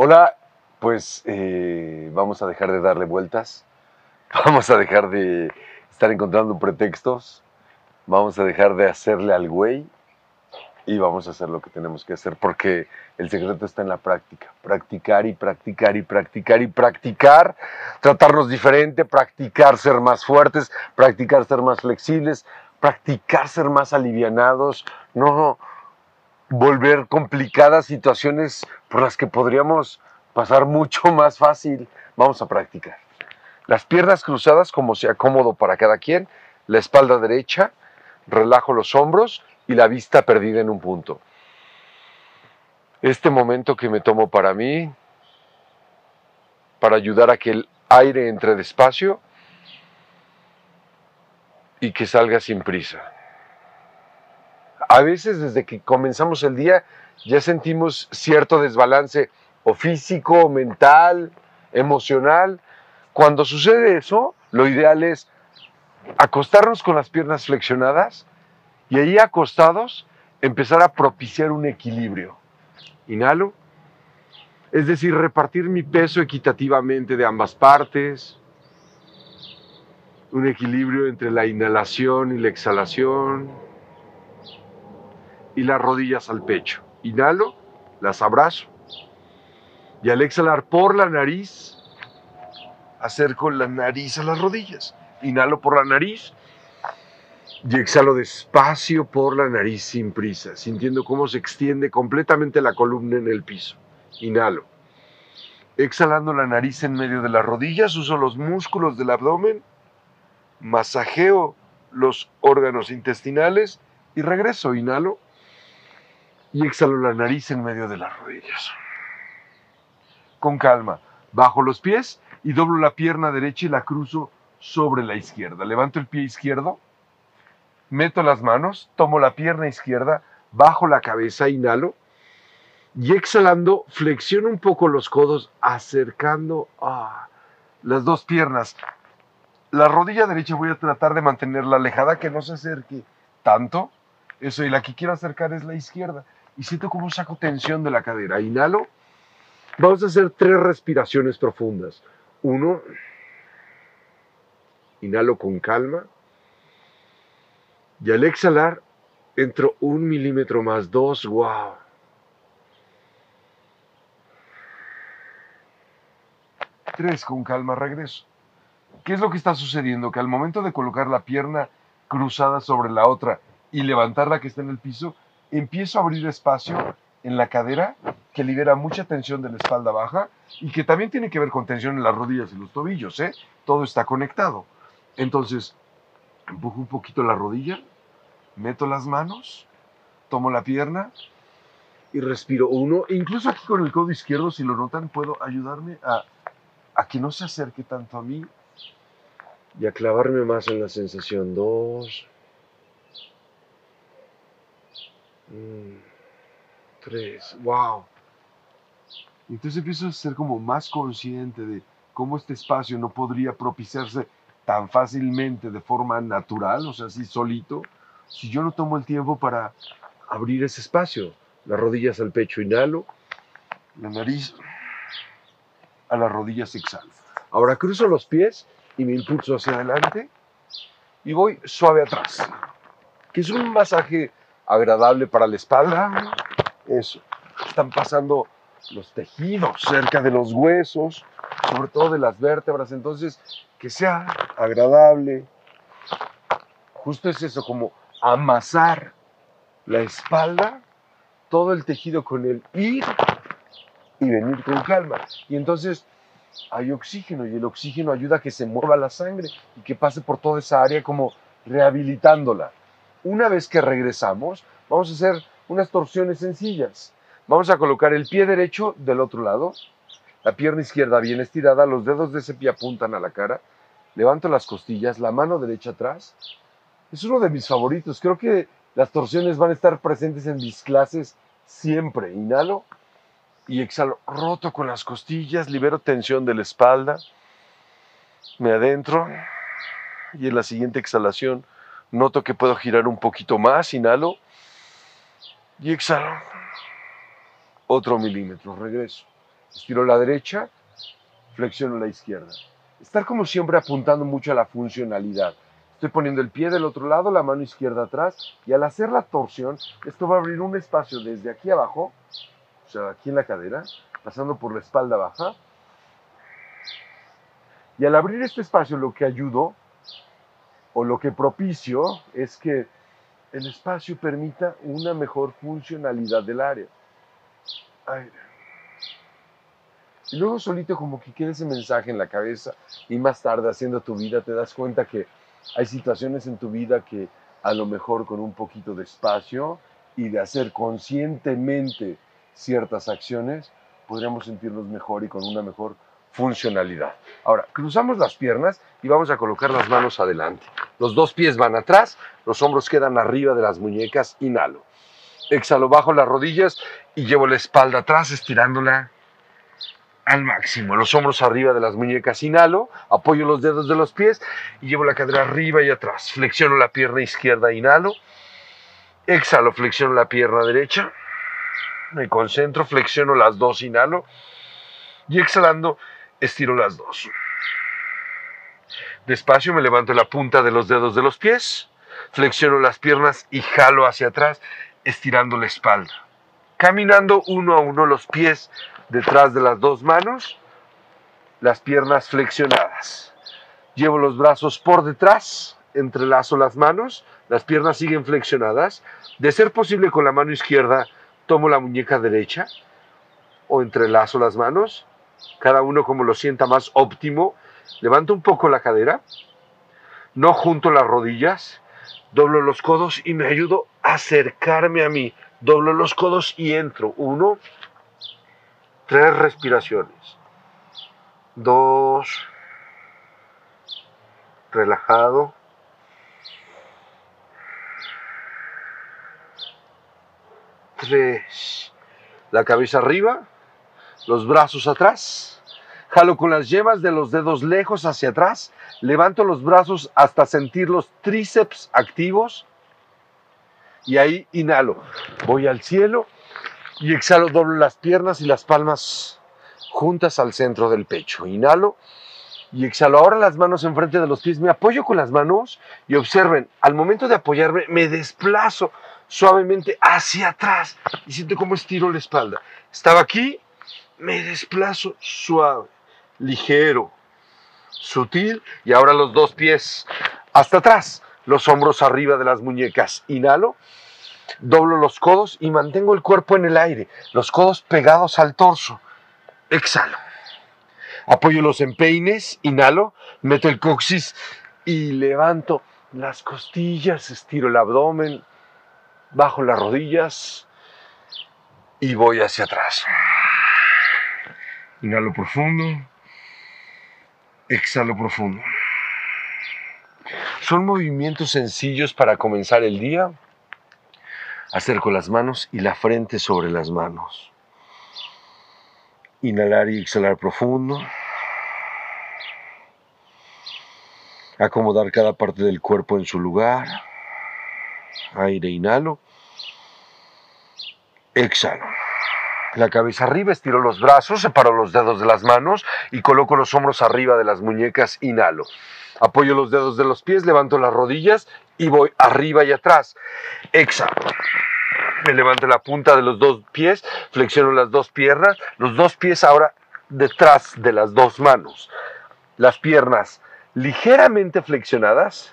Hola, pues eh, vamos a dejar de darle vueltas, vamos a dejar de estar encontrando pretextos, vamos a dejar de hacerle al güey. Y vamos a hacer lo que tenemos que hacer porque el secreto está en la práctica. Practicar y practicar y practicar y practicar, tratarnos diferente, practicar ser más fuertes, practicar ser más flexibles, practicar ser más alivianados, no volver complicadas situaciones por las que podríamos pasar mucho más fácil. Vamos a practicar. Las piernas cruzadas como sea cómodo para cada quien, la espalda derecha, relajo los hombros y la vista perdida en un punto. Este momento que me tomo para mí, para ayudar a que el aire entre despacio y que salga sin prisa. A veces desde que comenzamos el día ya sentimos cierto desbalance o físico, o mental, emocional. Cuando sucede eso, lo ideal es acostarnos con las piernas flexionadas y ahí acostados empezar a propiciar un equilibrio. Inhalo, es decir, repartir mi peso equitativamente de ambas partes, un equilibrio entre la inhalación y la exhalación y las rodillas al pecho. Inhalo, las abrazo y al exhalar por la nariz, acerco la nariz a las rodillas. Inhalo por la nariz y exhalo despacio por la nariz sin prisa, sintiendo cómo se extiende completamente la columna en el piso. Inhalo. Exhalando la nariz en medio de las rodillas, uso los músculos del abdomen, masajeo los órganos intestinales y regreso. Inhalo y exhalo la nariz en medio de las rodillas. Con calma, bajo los pies y doblo la pierna derecha y la cruzo sobre la izquierda. Levanto el pie izquierdo meto las manos, tomo la pierna izquierda, bajo la cabeza, inhalo y exhalando, flexiono un poco los codos, acercando a las dos piernas. La rodilla derecha voy a tratar de mantenerla alejada, que no se acerque tanto. Eso, y la que quiero acercar es la izquierda. Y siento como saco tensión de la cadera. Inhalo. Vamos a hacer tres respiraciones profundas. Uno. Inhalo con calma. Y al exhalar, entro un milímetro más, dos, wow. Tres, con calma regreso. ¿Qué es lo que está sucediendo? Que al momento de colocar la pierna cruzada sobre la otra y levantar la que está en el piso, empiezo a abrir espacio en la cadera que libera mucha tensión de la espalda baja y que también tiene que ver con tensión en las rodillas y los tobillos, ¿eh? Todo está conectado. Entonces, empujo un poquito la rodilla, meto las manos, tomo la pierna y respiro uno. incluso aquí con el codo izquierdo, si lo notan, puedo ayudarme a, a que no se acerque tanto a mí y a clavarme más en la sensación. Dos. Tres. ¡Wow! Entonces empiezo a ser como más consciente de cómo este espacio no podría propiciarse tan fácilmente de forma natural, o sea, así solito, si yo no tomo el tiempo para abrir ese espacio. Las rodillas al pecho, inhalo, la nariz a las rodillas exhalo. Ahora cruzo los pies y me impulso hacia adelante y voy suave atrás, que es un masaje agradable para la espalda. Eso, están pasando los tejidos cerca de los huesos, sobre todo de las vértebras, entonces que sea agradable. Justo es eso, como amasar la espalda, todo el tejido con el ir y venir con calma. Y entonces hay oxígeno y el oxígeno ayuda a que se mueva la sangre y que pase por toda esa área como rehabilitándola. Una vez que regresamos, vamos a hacer unas torsiones sencillas. Vamos a colocar el pie derecho del otro lado, la pierna izquierda bien estirada, los dedos de ese pie apuntan a la cara, levanto las costillas, la mano derecha atrás, es uno de mis favoritos. Creo que las torsiones van a estar presentes en mis clases siempre. Inhalo y exhalo. Roto con las costillas, libero tensión de la espalda. Me adentro y en la siguiente exhalación noto que puedo girar un poquito más. Inhalo y exhalo. Otro milímetro, regreso. Estiro la derecha, flexiono la izquierda. Estar como siempre apuntando mucho a la funcionalidad. Estoy poniendo el pie del otro lado, la mano izquierda atrás, y al hacer la torsión, esto va a abrir un espacio desde aquí abajo, o sea, aquí en la cadera, pasando por la espalda baja. Y al abrir este espacio, lo que ayudo, o lo que propicio, es que el espacio permita una mejor funcionalidad del área. Y luego solito como que queda ese mensaje en la cabeza y más tarde haciendo tu vida te das cuenta que hay situaciones en tu vida que a lo mejor con un poquito de espacio y de hacer conscientemente ciertas acciones, podríamos sentirnos mejor y con una mejor funcionalidad. Ahora, cruzamos las piernas y vamos a colocar las manos adelante. Los dos pies van atrás, los hombros quedan arriba de las muñecas, inhalo. Exhalo bajo las rodillas y llevo la espalda atrás estirándola al máximo. Los hombros arriba de las muñecas, inhalo, apoyo los dedos de los pies y llevo la cadera arriba y atrás. Flexiono la pierna izquierda, inhalo. Exhalo, flexiono la pierna derecha. Me concentro, flexiono las dos, inhalo. Y exhalando, estiro las dos. Despacio me levanto la punta de los dedos de los pies, flexiono las piernas y jalo hacia atrás, estirando la espalda. Caminando uno a uno los pies detrás de las dos manos, las piernas flexionadas. Llevo los brazos por detrás, entrelazo las manos, las piernas siguen flexionadas. De ser posible con la mano izquierda, tomo la muñeca derecha o entrelazo las manos, cada uno como lo sienta más óptimo. Levanto un poco la cadera, no junto las rodillas, doblo los codos y me ayudo a acercarme a mí. Doblo los codos y entro. Uno, Tres respiraciones. Dos. Relajado. Tres. La cabeza arriba. Los brazos atrás. Jalo con las yemas de los dedos lejos hacia atrás. Levanto los brazos hasta sentir los tríceps activos. Y ahí inhalo. Voy al cielo y exhalo, doblo las piernas y las palmas juntas al centro del pecho. Inhalo y exhalo. Ahora las manos enfrente de los pies. Me apoyo con las manos y observen, al momento de apoyarme, me desplazo suavemente hacia atrás y siento cómo estiro la espalda. Estaba aquí, me desplazo suave, ligero, sutil y ahora los dos pies hasta atrás, los hombros arriba de las muñecas. Inhalo Doblo los codos y mantengo el cuerpo en el aire, los codos pegados al torso. Exhalo. Apoyo los empeines, inhalo, meto el coxis y levanto las costillas, estiro el abdomen, bajo las rodillas y voy hacia atrás. Inhalo profundo, exhalo profundo. Son movimientos sencillos para comenzar el día Acerco las manos y la frente sobre las manos. Inhalar y exhalar profundo. Acomodar cada parte del cuerpo en su lugar. Aire, inhalo. Exhalo. La cabeza arriba, estiro los brazos, separo los dedos de las manos y coloco los hombros arriba de las muñecas. Inhalo. Apoyo los dedos de los pies, levanto las rodillas y voy arriba y atrás. Exhalo. Me levanto la punta de los dos pies, flexiono las dos piernas, los dos pies ahora detrás de las dos manos. Las piernas ligeramente flexionadas.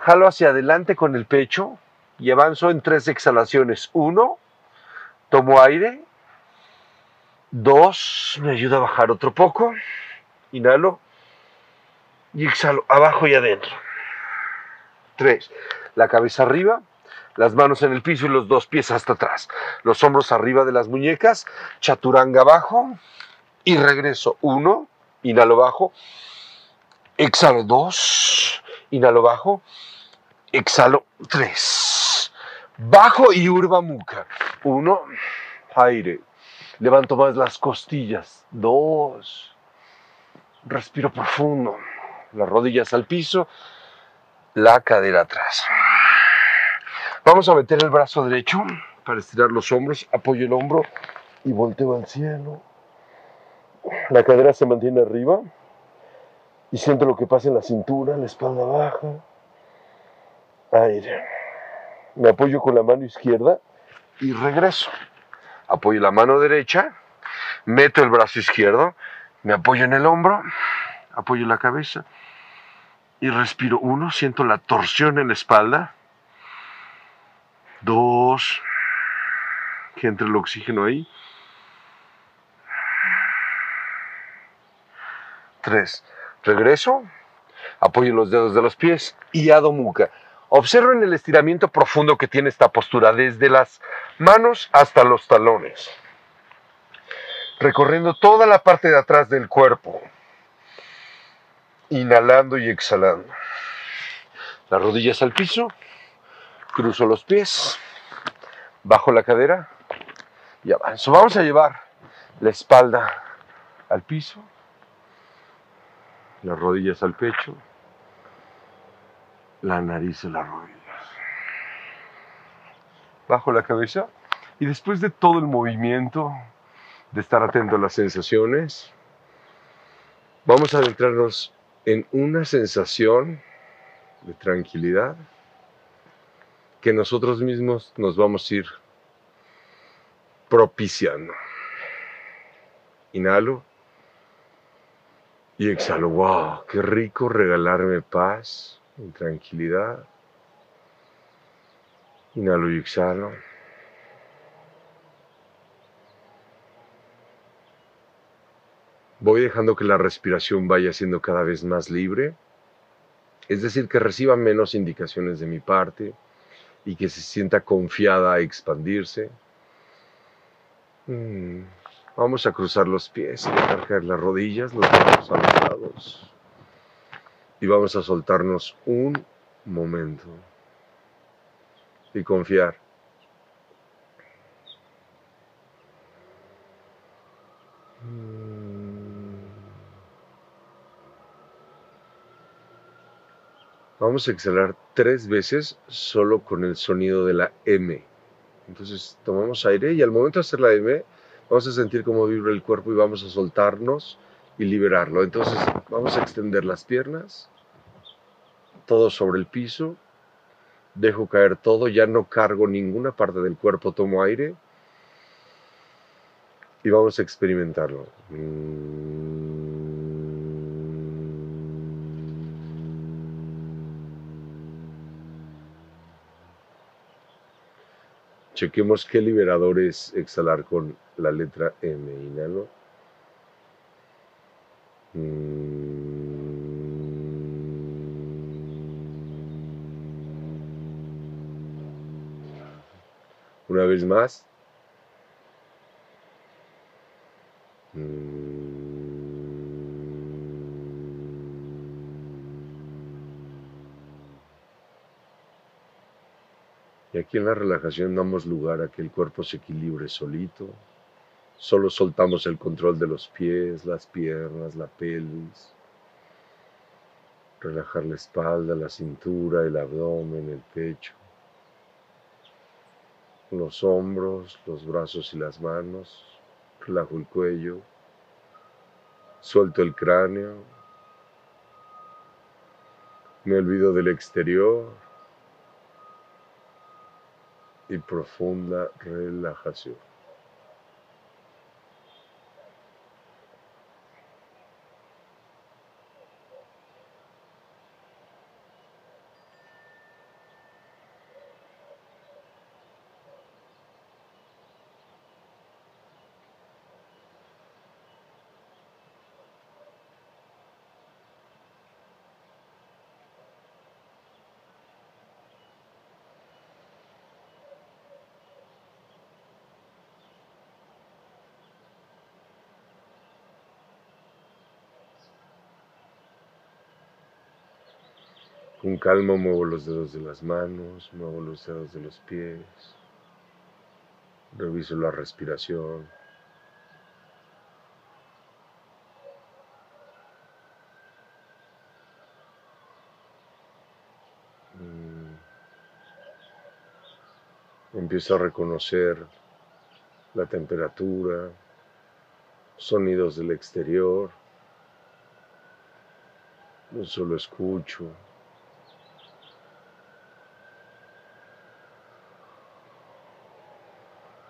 Jalo hacia adelante con el pecho y avanzo en tres exhalaciones. Uno, tomo aire. Dos, me ayuda a bajar otro poco. Inhalo y exhalo abajo y adentro. Tres, la cabeza arriba, las manos en el piso y los dos pies hasta atrás. Los hombros arriba de las muñecas, chaturanga abajo y regreso. Uno, inhalo bajo, exhalo dos, inhalo bajo, exhalo tres. Bajo y urba muca. Uno, aire. Levanto más las costillas. Dos. Respiro profundo las rodillas al piso, la cadera atrás. Vamos a meter el brazo derecho para estirar los hombros, apoyo el hombro y volteo al cielo. La cadera se mantiene arriba y siento lo que pasa en la cintura, la espalda baja. Aire. Me apoyo con la mano izquierda y regreso. Apoyo la mano derecha, meto el brazo izquierdo, me apoyo en el hombro, apoyo la cabeza y respiro. Uno, siento la torsión en la espalda. Dos, que entre el oxígeno ahí. Tres, regreso, apoyo los dedos de los pies y Adho Mukha. Observen el estiramiento profundo que tiene esta postura, desde las manos hasta los talones, recorriendo toda la parte de atrás del cuerpo, inhalando y exhalando. Las rodillas al piso, cruzo los pies, bajo la cadera. Y avanzo. Vamos a llevar la espalda al piso, las rodillas al pecho, la nariz en las rodillas. Bajo la cabeza y después de todo el movimiento, de estar atento a las sensaciones, vamos a adentrarnos en una sensación de tranquilidad que nosotros mismos nos vamos a ir propiciando. Inhalo y exhalo. ¡Wow! ¡Qué rico regalarme paz y tranquilidad! Inhalo y exhalo. Voy dejando que la respiración vaya siendo cada vez más libre, es decir, que reciba menos indicaciones de mi parte y que se sienta confiada a expandirse. Mm, vamos a cruzar los pies, dejar caer las rodillas, los brazos a los lados. Y vamos a soltarnos un momento y confiar. Vamos a exhalar tres veces solo con el sonido de la M. Entonces tomamos aire y al momento de hacer la M vamos a sentir cómo vibra el cuerpo y vamos a soltarnos y liberarlo. Entonces vamos a extender las piernas, todo sobre el piso, dejo caer todo, ya no cargo ninguna parte del cuerpo, tomo aire y vamos a experimentarlo. Chequemos qué liberador es exhalar con la letra M. Inhalo. Una vez más. Y aquí en la relajación damos lugar a que el cuerpo se equilibre solito. Solo soltamos el control de los pies, las piernas, la pelvis. Relajar la espalda, la cintura, el abdomen, el pecho. Los hombros, los brazos y las manos. Relajo el cuello. Suelto el cráneo. Me olvido del exterior y profunda relajación. Con calma muevo los dedos de las manos, muevo los dedos de los pies, reviso la respiración. Mm. Empiezo a reconocer la temperatura, sonidos del exterior, no solo escucho.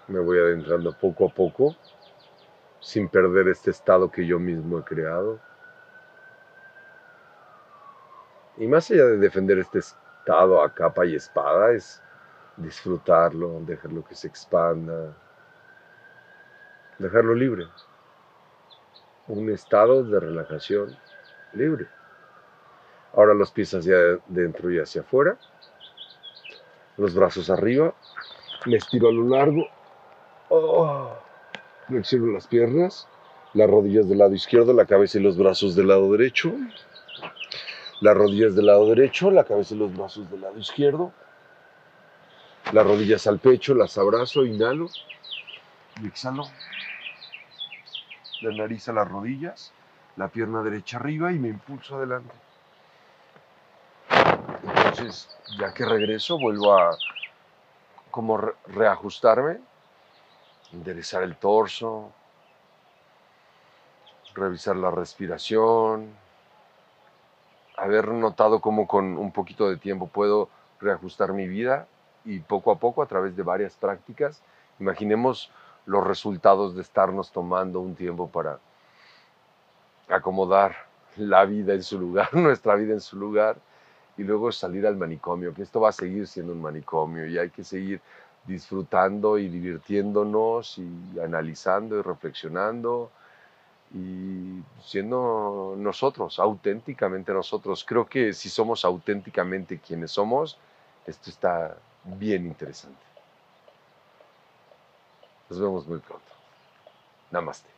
Me voy adentrando poco a poco, sin perder este estado que yo mismo he creado. Y más allá de defender este estado a capa y espada, es disfrutarlo, dejarlo que se expanda, dejarlo libre. Un estado de relajación libre. Ahora los pies hacia adentro y hacia afuera. Los brazos arriba. Me estiro a lo largo. Oh. Flexiono las piernas. Las rodillas del lado izquierdo, la cabeza y los brazos del lado derecho. Las rodillas del lado derecho, la cabeza y los brazos del lado izquierdo. Las rodillas al pecho, las abrazo, inhalo y exhalo. La nariz a las rodillas, la pierna derecha arriba y me impulso adelante. Entonces, ya que regreso, vuelvo a como reajustarme, enderezar el torso, revisar la respiración, haber notado cómo con un poquito de tiempo puedo reajustar mi vida y poco a poco a través de varias prácticas, imaginemos los resultados de estarnos tomando un tiempo para acomodar la vida en su lugar, nuestra vida en su lugar, y luego salir al manicomio, que esto va a seguir siendo un manicomio y hay que seguir disfrutando y divirtiéndonos y analizando y reflexionando y siendo nosotros, auténticamente nosotros. Creo que si somos auténticamente quienes somos, esto está bien interesante. Nos vemos muy pronto. Namaste.